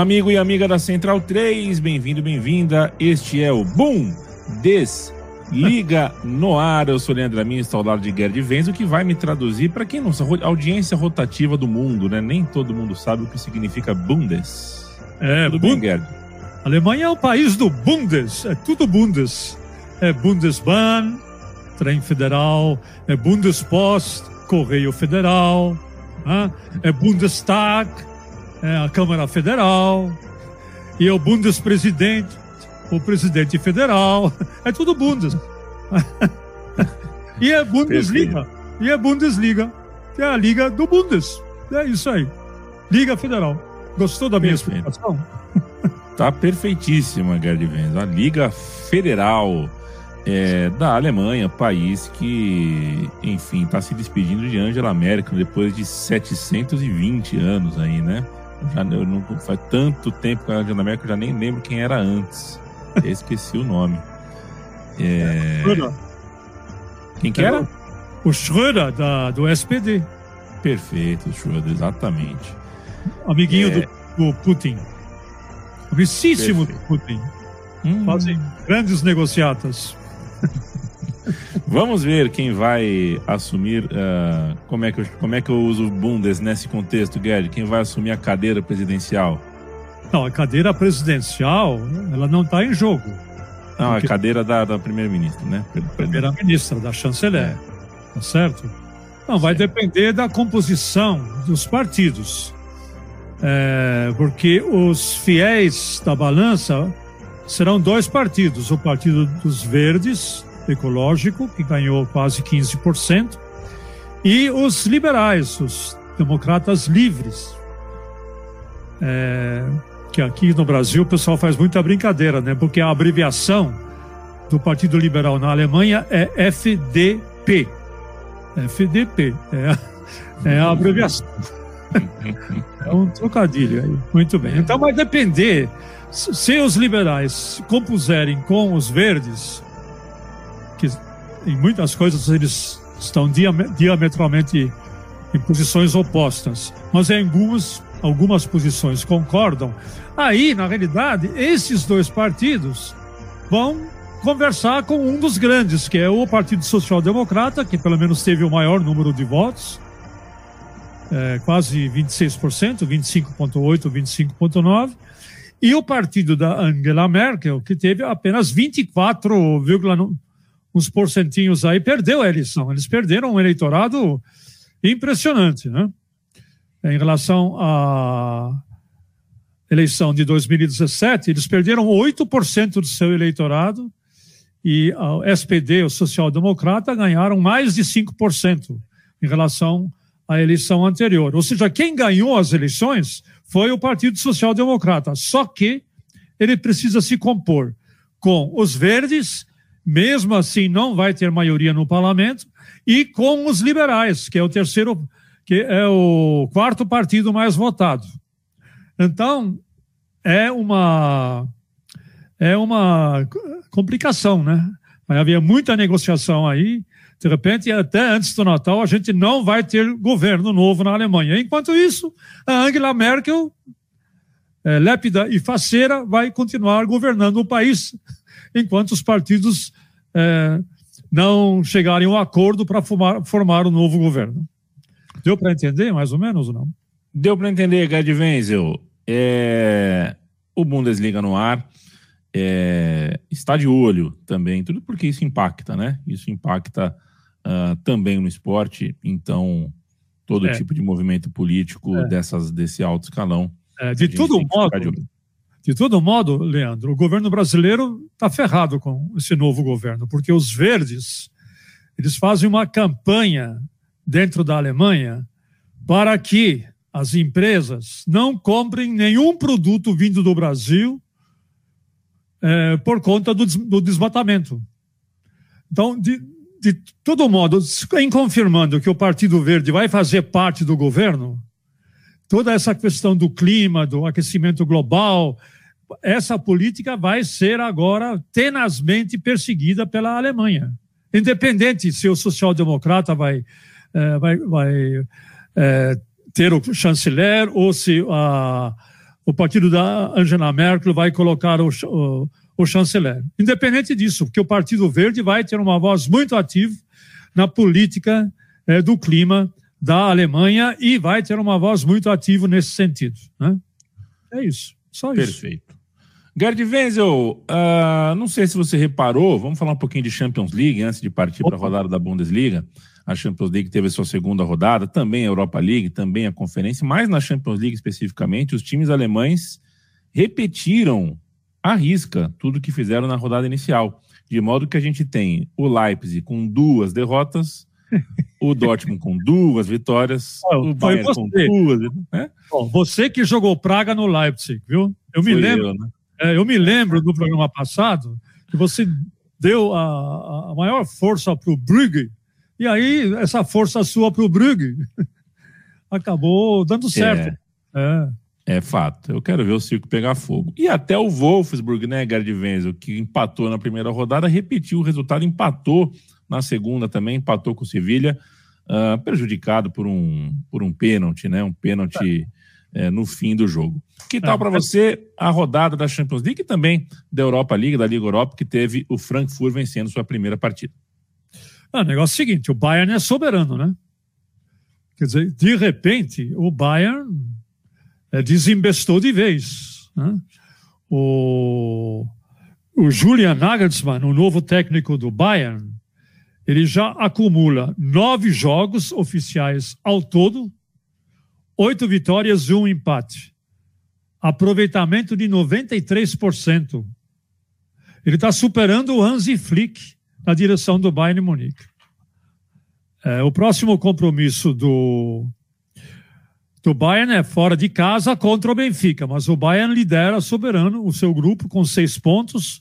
Amigo e amiga da Central 3, bem-vindo, bem-vinda. Este é o Boom Desliga no ar. Eu sou Leandro Amin, estou ao lado de Gerd Venz, o que vai me traduzir para quem não sabe, audiência rotativa do mundo, né? Nem todo mundo sabe o que significa Bundes. É, Tudo bem, Gerd? Alemanha é o país do Bundes, é tudo Bundes. É Bundesbahn, trem federal, é Bundespost, correio federal, né? é Bundestag, é a Câmara Federal, e é o Bundespresidente, o presidente federal, é tudo Bundes. e é Bundesliga, e é Bundesliga, que é a liga do Bundes. É isso aí. Liga Federal. Gostou da minha Perfeito. explicação? Tá perfeitíssima, Gerd Venz. A Liga Federal é, da Alemanha, país que, enfim, está se despedindo de Angela Merkel depois de 720 anos aí, né? Já, eu não, faz tanto tempo que a Angela Merkel, eu já nem lembro quem era antes. esqueci o nome. É... Quem que era? O Schröder, da, do SPD. Perfeito, Schröder, exatamente. Amiguinho é... do, do Putin. Amicíssimo do Putin. Hum. Fazem grandes negociatas. Vamos ver quem vai assumir. Uh, como, é que eu, como é que eu uso o Bundes nesse contexto, Gerd? Quem vai assumir a cadeira presidencial? Não, a cadeira presidencial, ela não está em jogo. Não, a cadeira da, da primeira-ministra, né? Primeira-ministra, da chanceler. É. Tá certo? Não, vai certo. depender da composição dos partidos. É, porque os fiéis da balança serão dois partidos: o Partido dos Verdes, ecológico, que ganhou quase 15%, e os liberais, os democratas livres. É, que aqui no Brasil o pessoal faz muita brincadeira, né? Porque a abreviação do Partido Liberal na Alemanha é FDP. FDP é, é a abreviação. é um trocadilho aí. Muito bem. Então vai depender se os liberais se compuserem com os verdes, que em muitas coisas eles estão diametralmente em posições opostas, mas em algumas, algumas posições concordam, aí, na realidade, esses dois partidos vão conversar com um dos grandes, que é o Partido Social Democrata, que pelo menos teve o maior número de votos, é, quase 26%, 25,8%, 25,9%, e o partido da Angela Merkel, que teve apenas 24, uns porcentinhos aí, perdeu a eleição. Eles perderam um eleitorado impressionante, né? Em relação à eleição de 2017, eles perderam 8% do seu eleitorado e o SPD, o social-democrata, ganharam mais de 5% em relação à eleição anterior. Ou seja, quem ganhou as eleições foi o Partido Social Democrata. Só que ele precisa se compor com os verdes, mesmo assim não vai ter maioria no parlamento, e com os liberais, que é o terceiro, que é o quarto partido mais votado. Então, é uma é uma complicação, né? Vai haver muita negociação aí. De repente, até antes do Natal, a gente não vai ter governo novo na Alemanha. Enquanto isso, a Angela Merkel, é, lépida e faceira, vai continuar governando o país, enquanto os partidos é, não chegarem a um acordo para formar, formar um novo governo. Deu para entender, mais ou menos, ou não? Deu para entender, Gerd Wenzel. É... O Bundesliga no ar é... está de olho também, tudo porque isso impacta, né? Isso impacta uh, também no esporte, então todo é. tipo de movimento político é. dessas, desse alto escalão. É, de todo modo, de, de todo modo, Leandro, o governo brasileiro está ferrado com esse novo governo, porque os verdes eles fazem uma campanha dentro da Alemanha para que as empresas não comprem nenhum produto vindo do Brasil é, por conta do, do desmatamento. Então, de, de todo modo, em confirmando que o Partido Verde vai fazer parte do governo, toda essa questão do clima, do aquecimento global, essa política vai ser agora tenazmente perseguida pela Alemanha. Independente se o social-democrata vai, é, vai, vai é, ter o chanceler ou se a, o partido da Angela Merkel vai colocar o, o, o chanceler. Independente disso, porque o Partido Verde vai ter uma voz muito ativa na política é, do clima da Alemanha e vai ter uma voz muito ativa nesse sentido. Né? É isso, só isso. Perfeito. Gerd Wenzel, uh, não sei se você reparou, vamos falar um pouquinho de Champions League antes de partir para a rodada da Bundesliga. A Champions League teve a sua segunda rodada, também a Europa League, também a Conferência, mas na Champions League especificamente, os times alemães repetiram à risca tudo que fizeram na rodada inicial. De modo que a gente tem o Leipzig com duas derrotas, o Dortmund com duas vitórias, o Bayern você. com duas. Né? Bom, você que jogou praga no Leipzig, viu? Eu me lembro. Eu, né? é, eu me lembro do programa passado que você deu a, a maior força para o Brugge e aí, essa força sua para o Brugge acabou dando certo. É. é. é. fato. Eu quero ver o circo pegar fogo. E até o Wolfsburg, né, Gerd Wenzel, que empatou na primeira rodada, repetiu o resultado, empatou na segunda também, empatou com o Sevilha, uh, prejudicado por um, por um pênalti, né? Um pênalti é, no fim do jogo. Que tal é. para você a rodada da Champions League e também da Europa League, da Liga Europa, que teve o Frankfurt vencendo sua primeira partida? Ah, o negócio é o seguinte: o Bayern é soberano, né? Quer dizer, de repente, o Bayern é, desinvestou de vez. Né? O, o Julian Nagelsmann, o novo técnico do Bayern, ele já acumula nove jogos oficiais ao todo, oito vitórias e um empate. Aproveitamento de 93%. Ele está superando o Hansi Flick, na direção do Bayern Munique. É, o próximo compromisso do, do Bayern é fora de casa contra o Benfica, mas o Bayern lidera soberano o seu grupo com seis pontos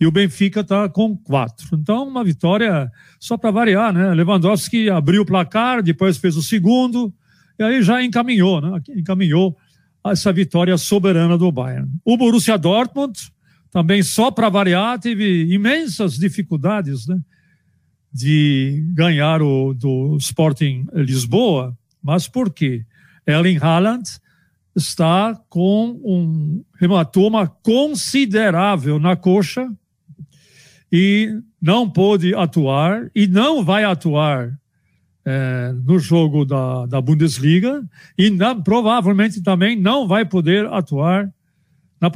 e o Benfica está com quatro. Então, uma vitória só para variar, né? Lewandowski abriu o placar, depois fez o segundo, e aí já encaminhou, né? Encaminhou essa vitória soberana do Bayern. O Borussia Dortmund também só para variar, teve imensas dificuldades né, de ganhar o do Sporting Lisboa. Mas por quê? Ellen Haaland está com um hematoma considerável na coxa e não pôde atuar e não vai atuar é, no jogo da, da Bundesliga e provavelmente também não vai poder atuar na,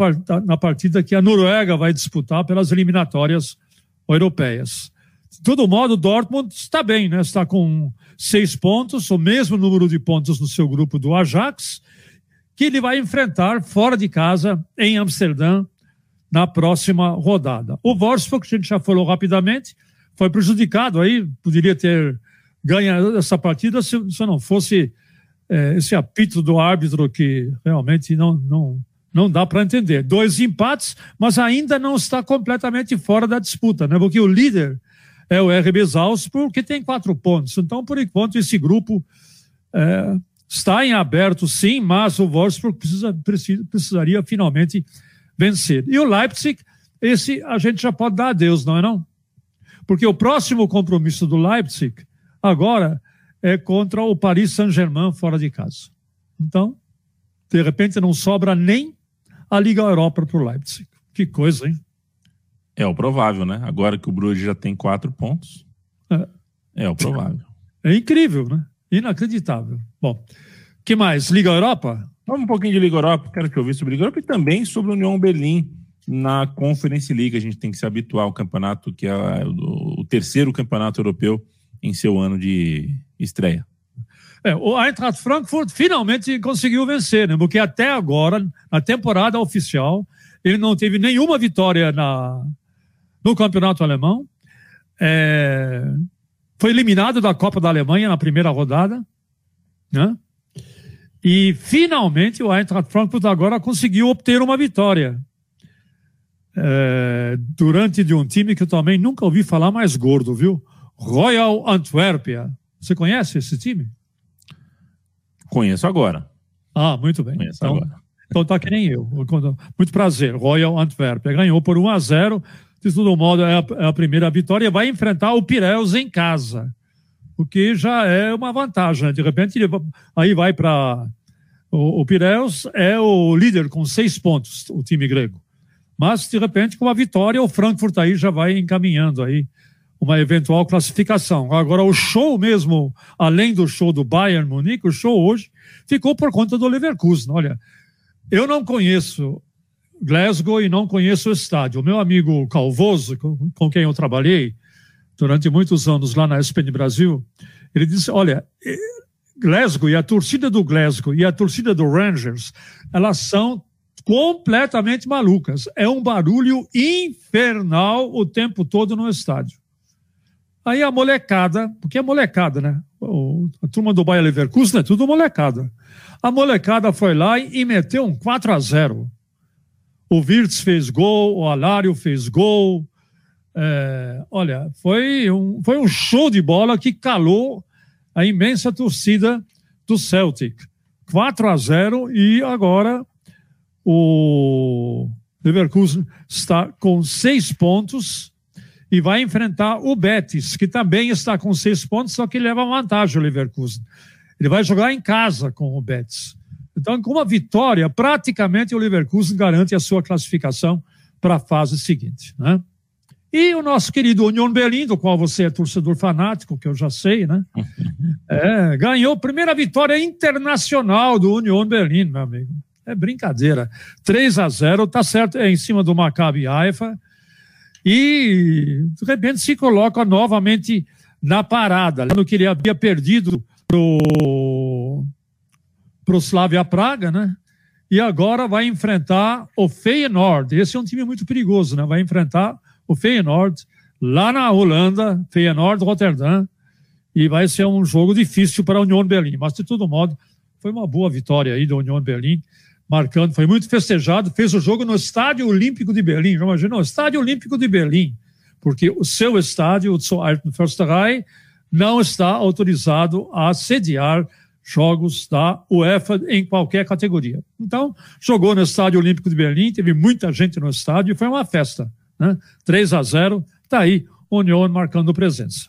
na partida que a Noruega vai disputar pelas eliminatórias europeias. De todo modo, Dortmund está bem, né? Está com seis pontos, o mesmo número de pontos no seu grupo do Ajax, que ele vai enfrentar fora de casa em Amsterdã na próxima rodada. O Wolfsburg, que a gente já falou rapidamente, foi prejudicado aí, poderia ter ganho essa partida se, se não fosse é, esse apito do árbitro que realmente não, não, não dá para entender. Dois empates, mas ainda não está completamente fora da disputa, né? Porque o líder é o RB Salzburg, que tem quatro pontos. Então, por enquanto, esse grupo é, está em aberto, sim, mas o Wolfsburg precisa, precisa, precisaria finalmente vencer. E o Leipzig, esse a gente já pode dar adeus, não é não? Porque o próximo compromisso do Leipzig, agora, é contra o Paris Saint-Germain fora de casa. Então, de repente, não sobra nem a Liga Europa para o Leipzig. Que coisa, hein? É o provável, né? Agora que o Bruges já tem quatro pontos. É, é o provável. É incrível, né? Inacreditável. Bom, que mais? Liga Europa? Vamos um pouquinho de Liga Europa. Quero que eu ouvir sobre Liga Europa e também sobre a União Berlim na Conference League. A gente tem que se habituar ao campeonato que é o terceiro campeonato europeu em seu ano de estreia. É, o Eintracht Frankfurt finalmente conseguiu vencer, né? Porque até agora, na temporada oficial, ele não teve nenhuma vitória na, no campeonato alemão. É, foi eliminado da Copa da Alemanha na primeira rodada, né? E finalmente o Eintracht Frankfurt agora conseguiu obter uma vitória. É, durante de um time que eu também nunca ouvi falar mais gordo, viu? Royal Antwerpia. Você conhece esse time? Conheço agora. Ah, muito bem. Conheço então, agora. Então tá que nem eu. Muito prazer. Royal Antwerp ganhou por 1 a 0. De todo modo, é a, é a primeira vitória. Vai enfrentar o Pireus em casa. O que já é uma vantagem. Né? De repente, ele, aí vai para O, o Pireus é o líder com seis pontos, o time grego. Mas, de repente, com a vitória, o Frankfurt aí já vai encaminhando aí uma eventual classificação. Agora, o show mesmo, além do show do Bayern Munique, o show hoje ficou por conta do Leverkusen. Olha, eu não conheço Glasgow e não conheço o estádio. O meu amigo Calvoso, com quem eu trabalhei durante muitos anos lá na SPN Brasil, ele disse: olha, Glasgow e a torcida do Glasgow e a torcida do Rangers, elas são completamente malucas. É um barulho infernal o tempo todo no estádio. Aí a molecada, porque é molecada, né? a turma do Bayer Leverkusen é tudo molecada. A molecada foi lá e, meteu um 4 a 0 O Wirtz fez gol, o Alário fez gol. É, olha, foi um, foi um show de bola que calou a imensa torcida do Celtic. 4 a 0 e agora o Leverkusen está com seis pontos e vai enfrentar o Betis, que também está com seis pontos, só que leva vantagem o Leverkusen. Ele vai jogar em casa com o Betis. Então, com uma vitória, praticamente o Leverkusen garante a sua classificação para a fase seguinte. Né? E o nosso querido Union Berlim, do qual você é torcedor fanático, que eu já sei, né? É, ganhou a primeira vitória internacional do Union Berlim, meu amigo. É brincadeira. 3 a 0 tá certo, é em cima do Maccabi Haifa. E, de repente, se coloca novamente na parada. No que ele havia perdido pro, pro Slavia Praga, né? E agora vai enfrentar o Feyenoord. Esse é um time muito perigoso, né? Vai enfrentar o Feyenoord lá na Holanda, Feyenoord Rotterdam, e vai ser um jogo difícil para a União Berlim. Mas, de todo modo, foi uma boa vitória aí da União Berlim, marcando, foi muito festejado, fez o jogo no Estádio Olímpico de Berlim, já imaginou? Estádio Olímpico de Berlim, porque o seu estádio, o Zoo Försterei, não está autorizado a sediar jogos da UEFA em qualquer categoria. Então, jogou no Estádio Olímpico de Berlim, teve muita gente no estádio e foi uma festa. Né? 3 a 0, está aí União marcando presença.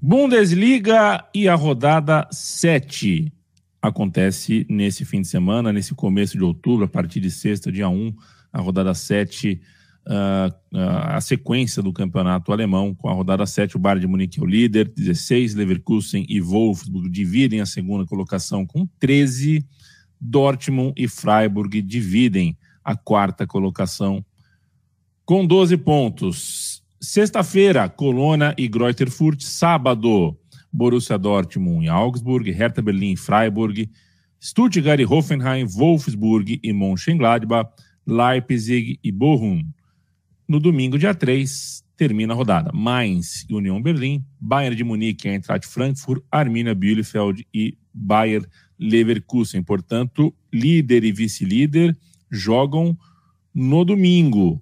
Bundesliga e a rodada 7 acontece nesse fim de semana, nesse começo de outubro, a partir de sexta, dia 1, a rodada 7, uh, uh, a sequência do campeonato alemão, com a rodada 7, o Bayern de Munique é o líder, 16, Leverkusen e Wolfsburg dividem a segunda colocação com 13, Dortmund e Freiburg dividem a quarta colocação com 12 pontos. Sexta-feira, Colônia e Greuther Fürth. Sábado, Borussia Dortmund e Augsburg, Hertha Berlim e Freiburg, Stuttgart e Hoffenheim, Wolfsburg e Mönchengladbach, Leipzig e Bochum. No domingo, dia 3, termina a rodada. Mainz e União Berlim, Bayern de Munique, Eintracht Frankfurt, Arminia Bielefeld e Bayer Leverkusen. Portanto, líder e vice-líder jogam no domingo.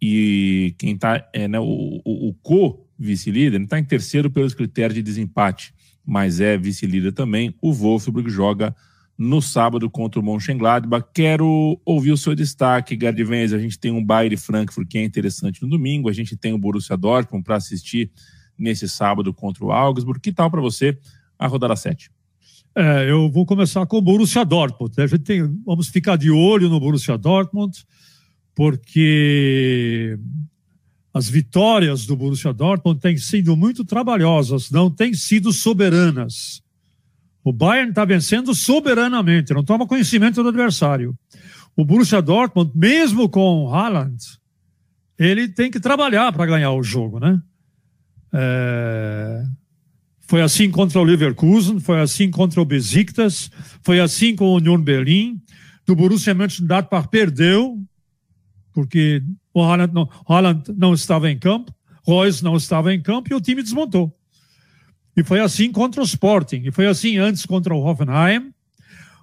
E quem está, é, né, o, o, o co-vice-líder, está em terceiro pelos critérios de desempate, mas é vice-líder também. O Wolfsburg joga no sábado contra o Mönchengladbach. Quero ouvir o seu destaque, Gardivens. A gente tem um Bayern Frankfurt que é interessante no domingo, a gente tem o Borussia Dortmund para assistir nesse sábado contra o Augsburg. Que tal para você a rodada 7? É, eu vou começar com o Borussia Dortmund. A gente tem, vamos ficar de olho no Borussia Dortmund, porque as vitórias do Borussia Dortmund têm sido muito trabalhosas, não têm sido soberanas. O Bayern está vencendo soberanamente, não toma conhecimento do adversário. O Borussia Dortmund, mesmo com o Haaland, ele tem que trabalhar para ganhar o jogo, né? É... Foi assim contra o Leverkusen, foi assim contra o Besiktas, foi assim com o Union Berlim. Do Borussia Mönchengladbach perdeu, porque o Haaland não, Haaland não estava em campo, Royce não estava em campo e o time desmontou. E foi assim contra o Sporting, e foi assim antes contra o Hoffenheim.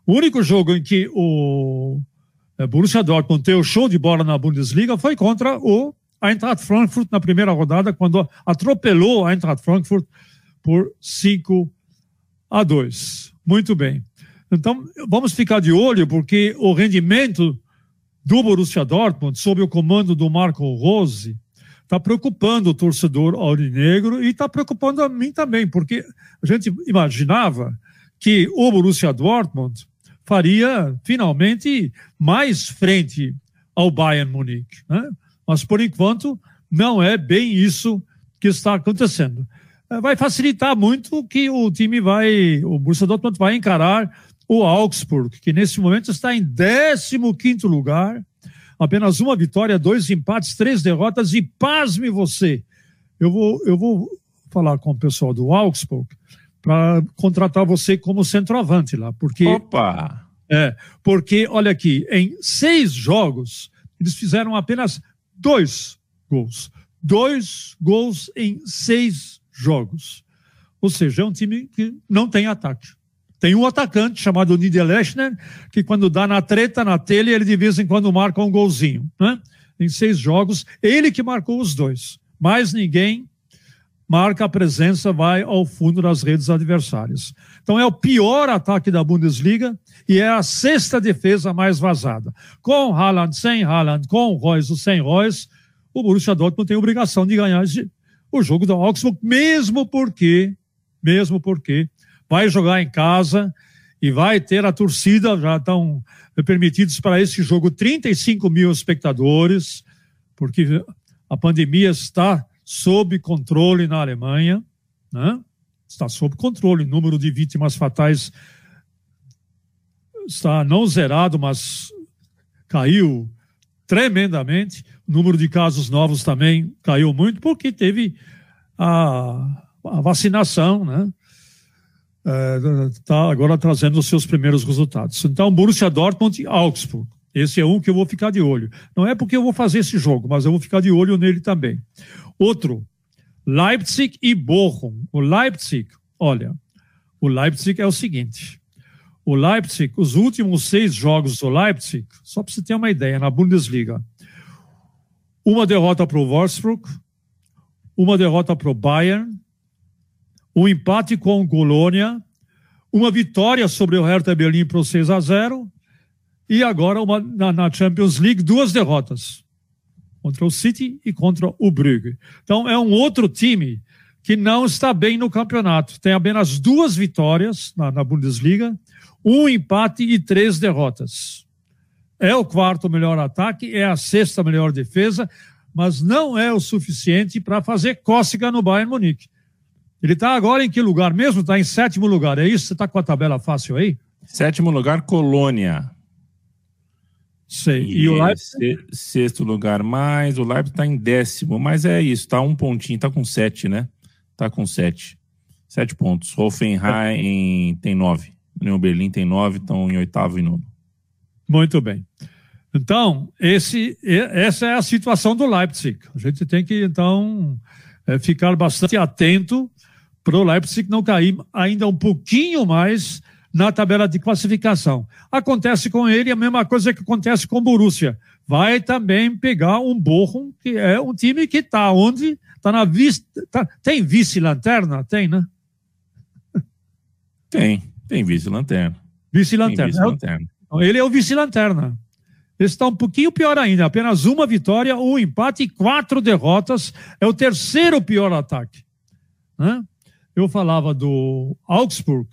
O único jogo em que o eh, Borussia Dortmund teve show de bola na Bundesliga foi contra o Eintracht Frankfurt na primeira rodada, quando atropelou a Eintracht Frankfurt por 5 a 2. Muito bem. Então, vamos ficar de olho, porque o rendimento do Borussia Dortmund, sob o comando do Marco Rose, está preocupando o torcedor aurinegro e está preocupando a mim também, porque a gente imaginava que o Borussia Dortmund faria finalmente mais frente ao Bayern Munique. Né? Mas, por enquanto, não é bem isso que está acontecendo. É, vai facilitar muito que o time vai, o Borussia Dortmund vai encarar o Augsburg, que nesse momento está em 15 lugar, apenas uma vitória, dois empates, três derrotas e pasme você. Eu vou, eu vou falar com o pessoal do Augsburg para contratar você como centroavante lá, porque Opa! É, porque olha aqui, em seis jogos eles fizeram apenas dois gols, dois gols em seis jogos. Ou seja, é um time que não tem ataque. Tem um atacante chamado Niederlechner, que quando dá na treta, na telha, ele de vez em quando marca um golzinho. Né? Em seis jogos, ele que marcou os dois. Mais ninguém marca a presença, vai ao fundo das redes adversárias. Então é o pior ataque da Bundesliga e é a sexta defesa mais vazada. Com Haaland, sem Haaland, com Reus sem Reus, o Borussia Dortmund tem obrigação de ganhar o jogo da Augsburg, mesmo porque, mesmo porque vai jogar em casa e vai ter a torcida, já estão permitidos para esse jogo 35 mil espectadores, porque a pandemia está sob controle na Alemanha, né? está sob controle, o número de vítimas fatais está não zerado, mas caiu tremendamente. O número de casos novos também caiu muito, porque teve a, a vacinação, né? está é, agora trazendo os seus primeiros resultados. Então, Borussia Dortmund e Augsburg. Esse é um que eu vou ficar de olho. Não é porque eu vou fazer esse jogo, mas eu vou ficar de olho nele também. Outro, Leipzig e Bochum. O Leipzig, olha, o Leipzig é o seguinte. O Leipzig, os últimos seis jogos do Leipzig, só para você ter uma ideia, na Bundesliga, uma derrota para o Wolfsburg, uma derrota para o Bayern, um empate com o Colônia, uma vitória sobre o Hertha Berlim por 6 a 0 e agora uma, na, na, Champions League duas derrotas contra o City e contra o Brugge. Então é um outro time que não está bem no campeonato. Tem apenas duas vitórias na, na Bundesliga, um empate e três derrotas. É o quarto melhor ataque, é a sexta melhor defesa, mas não é o suficiente para fazer cócega no Bayern Munique. Ele está agora em que lugar mesmo? Está em sétimo lugar, é isso? Você está com a tabela fácil aí? Sétimo lugar, Colônia. Sei. E, e o Leipzig? Sexto lugar mais, o Leipzig está em décimo, mas é isso, está um pontinho, está com sete, né? Está com sete. Sete pontos. Hoffenheim tem nove. União Berlim tem nove, estão em oitavo e nono. Muito bem. Então, esse, essa é a situação do Leipzig. A gente tem que, então, é, ficar bastante atento para o Leipzig não cair ainda um pouquinho mais na tabela de classificação. Acontece com ele a mesma coisa que acontece com o Borussia. Vai também pegar um Bochum, que é um time que está onde? Está na vice. Tá, tem vice-lanterna? Tem, né? Tem, tem vice-lanterna. Vice-lanterna. Vice ele é o vice-lanterna. Ele está um pouquinho pior ainda, apenas uma vitória, um empate e quatro derrotas. É o terceiro pior ataque. Né? eu falava do Augsburg,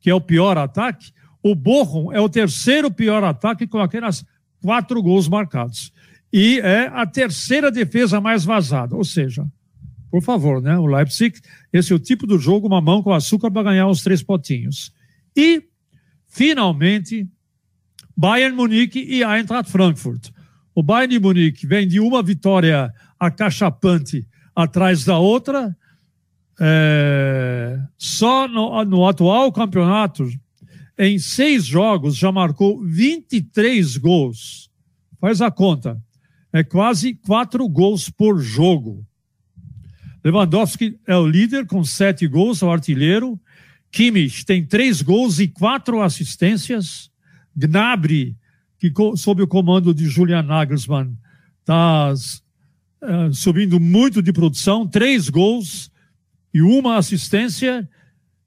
que é o pior ataque, o Bochum é o terceiro pior ataque com apenas quatro gols marcados. E é a terceira defesa mais vazada. Ou seja, por favor, né? O Leipzig, esse é o tipo do jogo, uma mão com açúcar para ganhar os três potinhos. E, finalmente, Bayern Munique e Eintracht Frankfurt. O Bayern de Munique vem de uma vitória acachapante atrás da outra, é, só no, no atual campeonato, em seis jogos, já marcou 23 gols. Faz a conta. É quase quatro gols por jogo. Lewandowski é o líder com sete gols, o artilheiro. Kimmich tem três gols e quatro assistências. Gnabry, que sob o comando de Julian Nagelsmann, está uh, subindo muito de produção, três gols e uma assistência.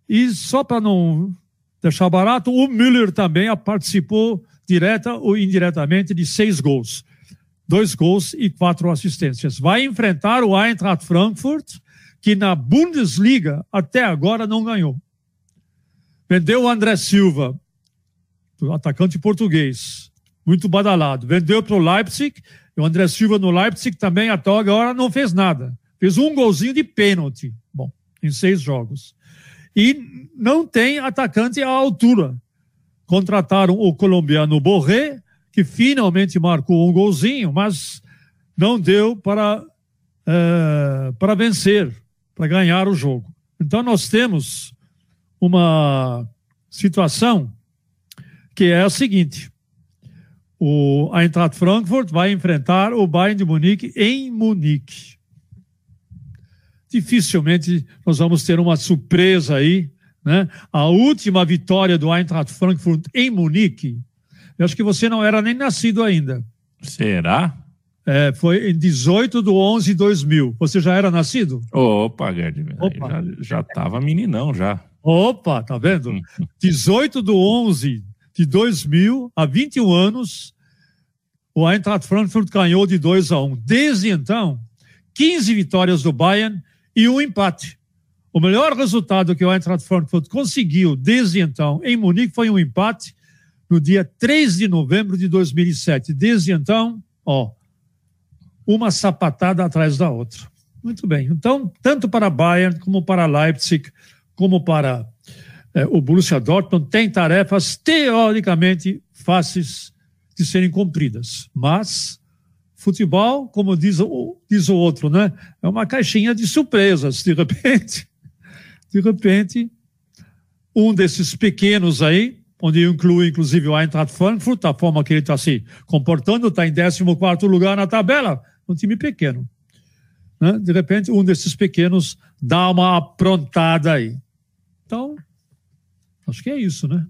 E só para não deixar barato, o Müller também participou direta ou indiretamente de seis gols. Dois gols e quatro assistências. Vai enfrentar o Eintracht Frankfurt, que na Bundesliga até agora não ganhou. Vendeu o André Silva, atacante português, muito badalado. Vendeu para o Leipzig, e o André Silva no Leipzig também até agora não fez nada. Fez um golzinho de pênalti, bom, em seis jogos. E não tem atacante à altura. Contrataram o colombiano Borré, que finalmente marcou um golzinho, mas não deu para, é, para vencer, para ganhar o jogo. Então nós temos uma situação que é a seguinte: o Eintracht Frankfurt vai enfrentar o Bayern de Munique em Munique. Dificilmente nós vamos ter uma surpresa aí, né? A última vitória do Eintracht Frankfurt em Munique, eu acho que você não era nem nascido ainda. Será? É, foi em 18 de 11 de 2000. Você já era nascido? Opa, Gerd, já estava meninão já. Opa, tá vendo? 18 de 11 de 2000, há 21 anos, o Eintracht Frankfurt ganhou de 2 a 1. Desde então, 15 vitórias do Bayern e um empate. O melhor resultado que o Eintracht Frankfurt conseguiu desde então em Munique foi um empate no dia 3 de novembro de 2007. Desde então, ó, uma sapatada atrás da outra. Muito bem. Então, tanto para Bayern como para Leipzig, como para é, o Borussia Dortmund, tem tarefas teoricamente fáceis de serem cumpridas. Mas futebol, como diz o, diz o outro, né? É uma caixinha de surpresas. De repente, de repente, um desses pequenos aí, onde inclui inclusive o Eintracht Frankfurt, a forma que ele está se comportando, está em 14 lugar na tabela, um time pequeno. Né? De repente, um desses pequenos dá uma aprontada aí. Então, acho que é isso, né?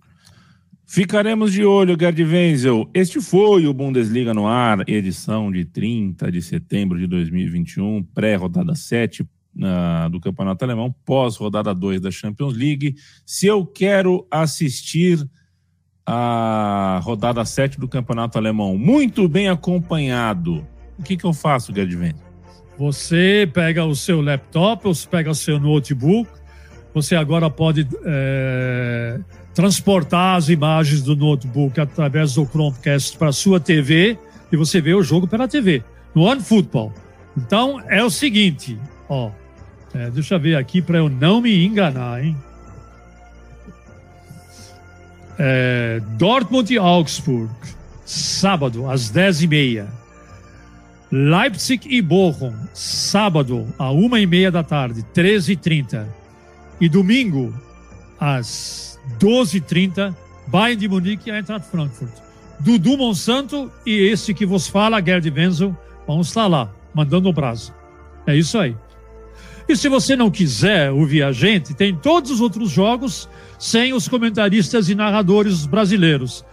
Ficaremos de olho, Gerd Wenzel. Este foi o Bundesliga no ar, edição de 30 de setembro de 2021, pré-rodada 7 uh, do Campeonato Alemão, pós-rodada 2 da Champions League. Se eu quero assistir a rodada 7 do Campeonato Alemão muito bem acompanhado, o que, que eu faço, Gerdvent? Você pega o seu laptop, você pega o seu notebook, você agora pode é, transportar as imagens do notebook através do Chromecast para a sua TV e você vê o jogo pela TV, no OneFootball. Então é o seguinte, ó, é, deixa eu ver aqui para eu não me enganar, hein? É, Dortmund e Augsburg, sábado às 10h30. Leipzig e Bochum, sábado, e meia da tarde, 13h30. E domingo, às 12h30, Bayern de Munique e Eintracht Frankfurt. Dudu Monsanto e esse que vos fala, Gerd Wenzel, vão estar lá, mandando o prazo. É isso aí. E se você não quiser ouvir a gente, tem todos os outros jogos sem os comentaristas e narradores brasileiros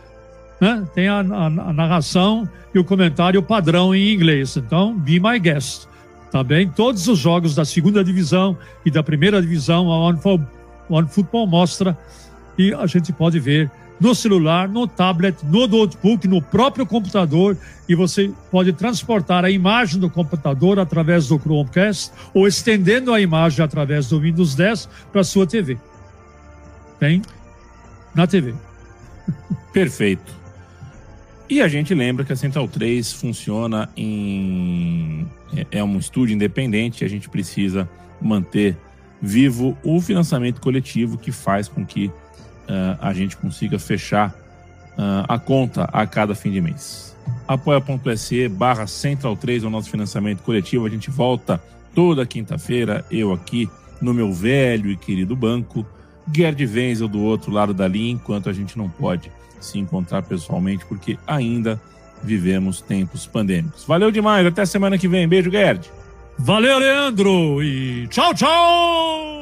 né? tem a, a, a, narração e o comentário padrão em inglês. Então, be my guest. Tá bem? Todos os jogos da segunda divisão e da primeira divisão, a One, One Football mostra e a gente pode ver no celular, no tablet, no notebook, no próprio computador e você pode transportar a imagem do computador através do Chromecast ou estendendo a imagem através do Windows 10 para sua TV. Tem na TV. Perfeito. E a gente lembra que a Central 3 funciona em. É, é um estúdio independente, a gente precisa manter vivo o financiamento coletivo que faz com que uh, a gente consiga fechar uh, a conta a cada fim de mês. apoia.se barra Central 3 é o nosso financiamento coletivo. A gente volta toda quinta-feira, eu aqui no meu velho e querido banco, Gerd Wenzel do outro lado da linha, enquanto a gente não pode se encontrar pessoalmente, porque ainda vivemos tempos pandêmicos. Valeu demais, até semana que vem. Beijo, Gerd. Valeu, Leandro, e tchau, tchau!